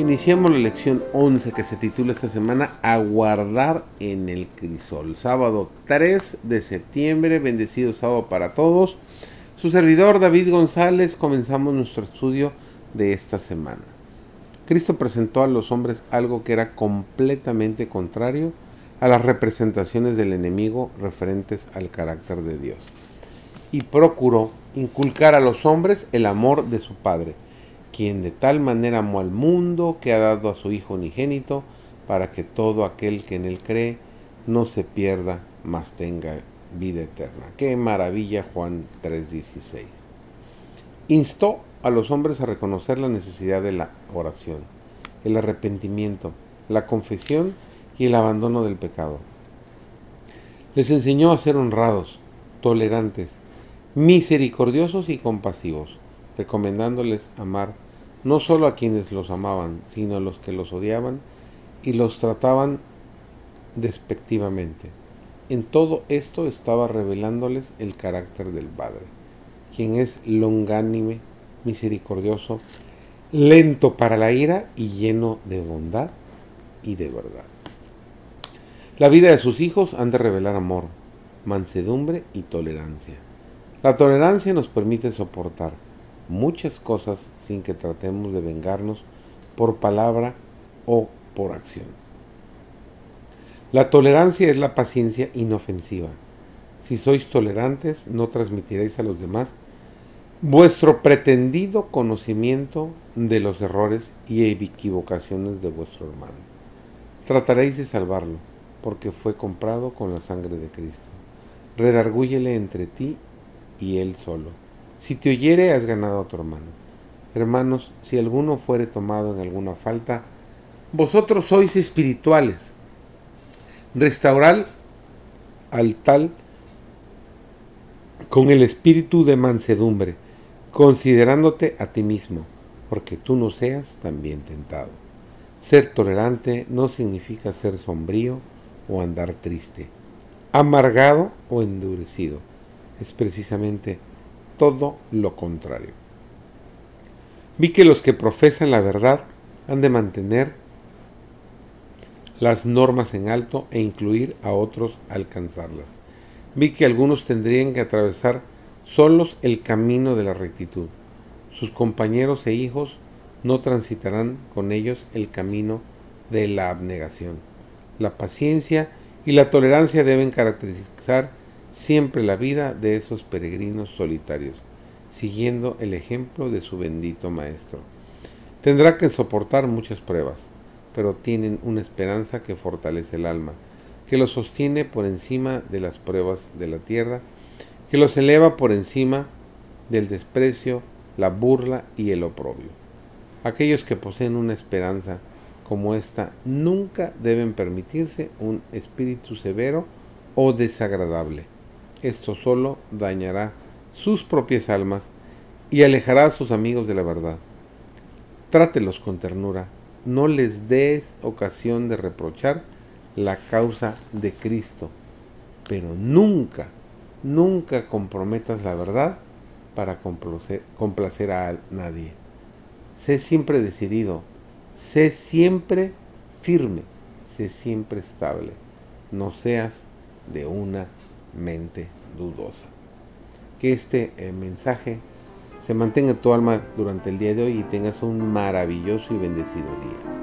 Iniciamos la lección 11 que se titula esta semana Aguardar en el crisol. Sábado 3 de septiembre, bendecido sábado para todos. Su servidor David González, comenzamos nuestro estudio de esta semana. Cristo presentó a los hombres algo que era completamente contrario a las representaciones del enemigo referentes al carácter de Dios. Y procuró inculcar a los hombres el amor de su Padre, quien de tal manera amó al mundo que ha dado a su Hijo unigénito, para que todo aquel que en él cree no se pierda, mas tenga vida eterna. Qué maravilla Juan 3:16. Instó a los hombres a reconocer la necesidad de la oración, el arrepentimiento, la confesión y el abandono del pecado. Les enseñó a ser honrados, tolerantes, misericordiosos y compasivos, recomendándoles amar no solo a quienes los amaban, sino a los que los odiaban y los trataban despectivamente. En todo esto estaba revelándoles el carácter del Padre, quien es longánime, misericordioso, lento para la ira y lleno de bondad y de verdad. La vida de sus hijos han de revelar amor, mansedumbre y tolerancia. La tolerancia nos permite soportar muchas cosas sin que tratemos de vengarnos por palabra o por acción. La tolerancia es la paciencia inofensiva. Si sois tolerantes, no transmitiréis a los demás vuestro pretendido conocimiento de los errores y equivocaciones de vuestro hermano. Trataréis de salvarlo porque fue comprado con la sangre de Cristo. Redargúyele entre ti y él solo. Si te oyere, has ganado a tu hermano. Hermanos, si alguno fuere tomado en alguna falta, vosotros sois espirituales. Restaurar al tal con el espíritu de mansedumbre, considerándote a ti mismo, porque tú no seas también tentado. Ser tolerante no significa ser sombrío, o andar triste, amargado o endurecido. Es precisamente todo lo contrario. Vi que los que profesan la verdad han de mantener las normas en alto e incluir a otros a alcanzarlas. Vi que algunos tendrían que atravesar solos el camino de la rectitud. Sus compañeros e hijos no transitarán con ellos el camino de la abnegación. La paciencia y la tolerancia deben caracterizar siempre la vida de esos peregrinos solitarios, siguiendo el ejemplo de su bendito Maestro. Tendrá que soportar muchas pruebas, pero tienen una esperanza que fortalece el alma, que los sostiene por encima de las pruebas de la tierra, que los eleva por encima del desprecio, la burla y el oprobio. Aquellos que poseen una esperanza como esta nunca deben permitirse un espíritu severo o desagradable. Esto solo dañará sus propias almas y alejará a sus amigos de la verdad. Trátelos con ternura, no les des ocasión de reprochar la causa de Cristo, pero nunca, nunca comprometas la verdad para complacer, a nadie. Sé siempre decidido Sé siempre firme, sé siempre estable. No seas de una mente dudosa. Que este eh, mensaje se mantenga en tu alma durante el día de hoy y tengas un maravilloso y bendecido día.